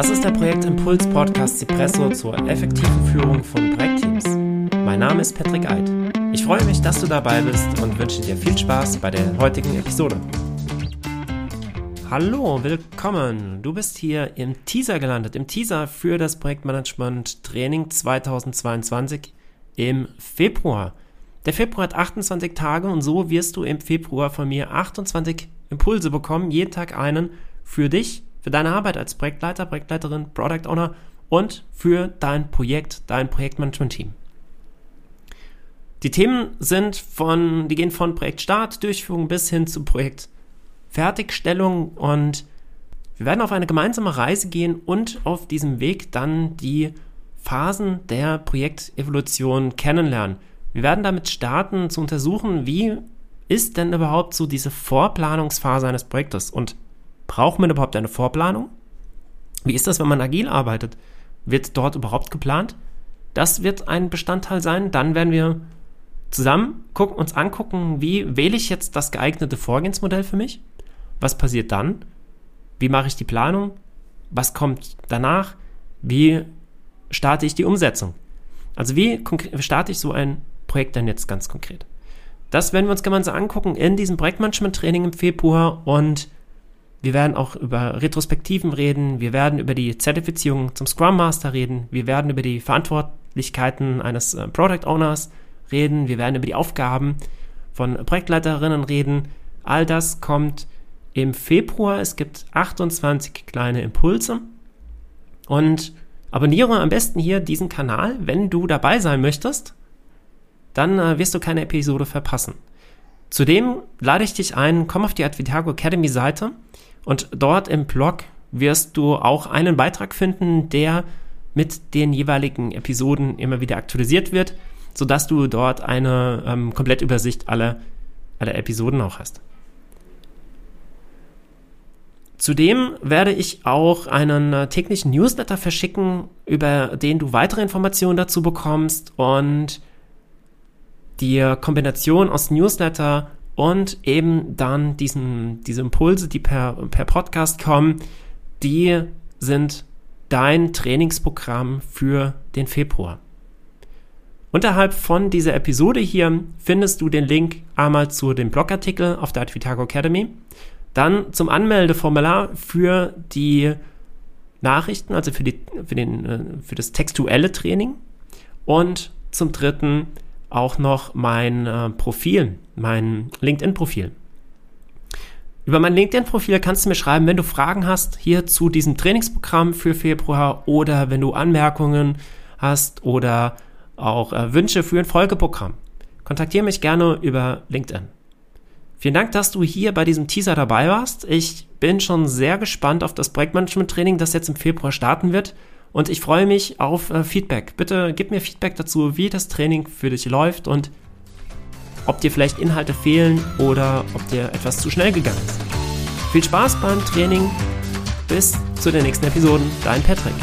Das ist der Projektimpuls Podcast Cipresso zur effektiven Führung von Projektteams. Mein Name ist Patrick Eid. Ich freue mich, dass du dabei bist und wünsche dir viel Spaß bei der heutigen Episode. Hallo, willkommen. Du bist hier im Teaser gelandet, im Teaser für das Projektmanagement Training 2022 im Februar. Der Februar hat 28 Tage und so wirst du im Februar von mir 28 Impulse bekommen, jeden Tag einen für dich für deine Arbeit als Projektleiter, Projektleiterin, Product Owner und für dein Projekt, dein Projektmanagement-Team. Die Themen sind von, die gehen von Projektstart, Durchführung bis hin zu Projektfertigstellung und wir werden auf eine gemeinsame Reise gehen und auf diesem Weg dann die Phasen der Projektevolution kennenlernen. Wir werden damit starten zu untersuchen, wie ist denn überhaupt so diese Vorplanungsphase eines Projektes und Braucht man überhaupt eine Vorplanung? Wie ist das, wenn man agil arbeitet? Wird dort überhaupt geplant? Das wird ein Bestandteil sein. Dann werden wir zusammen gucken, uns angucken, wie wähle ich jetzt das geeignete Vorgehensmodell für mich? Was passiert dann? Wie mache ich die Planung? Was kommt danach? Wie starte ich die Umsetzung? Also wie starte ich so ein Projekt denn jetzt ganz konkret? Das werden wir uns gemeinsam angucken in diesem Projektmanagement-Training im Februar und wir werden auch über Retrospektiven reden. Wir werden über die Zertifizierung zum Scrum Master reden. Wir werden über die Verantwortlichkeiten eines äh, Product Owners reden. Wir werden über die Aufgaben von Projektleiterinnen reden. All das kommt im Februar. Es gibt 28 kleine Impulse. Und abonniere am besten hier diesen Kanal, wenn du dabei sein möchtest. Dann äh, wirst du keine Episode verpassen. Zudem lade ich dich ein, komm auf die Advitago Academy Seite und dort im Blog wirst du auch einen Beitrag finden, der mit den jeweiligen Episoden immer wieder aktualisiert wird, sodass du dort eine ähm, Komplettübersicht aller, aller Episoden auch hast. Zudem werde ich auch einen äh, täglichen Newsletter verschicken, über den du weitere Informationen dazu bekommst und die Kombination aus Newsletter und eben dann diesen, diese Impulse, die per, per Podcast kommen, die sind dein Trainingsprogramm für den Februar. Unterhalb von dieser Episode hier findest du den Link einmal zu dem Blogartikel auf der Advitago Academy, dann zum Anmeldeformular für die Nachrichten, also für, die, für, den, äh, für das textuelle Training und zum dritten auch noch mein äh, Profil, mein LinkedIn-Profil. Über mein LinkedIn-Profil kannst du mir schreiben, wenn du Fragen hast hier zu diesem Trainingsprogramm für Februar oder wenn du Anmerkungen hast oder auch äh, Wünsche für ein Folgeprogramm. Kontaktiere mich gerne über LinkedIn. Vielen Dank, dass du hier bei diesem Teaser dabei warst. Ich bin schon sehr gespannt auf das Projektmanagement-Training, das jetzt im Februar starten wird. Und ich freue mich auf äh, Feedback. Bitte gib mir Feedback dazu, wie das Training für dich läuft und ob dir vielleicht Inhalte fehlen oder ob dir etwas zu schnell gegangen ist. Viel Spaß beim Training. Bis zu den nächsten Episoden. Dein Patrick.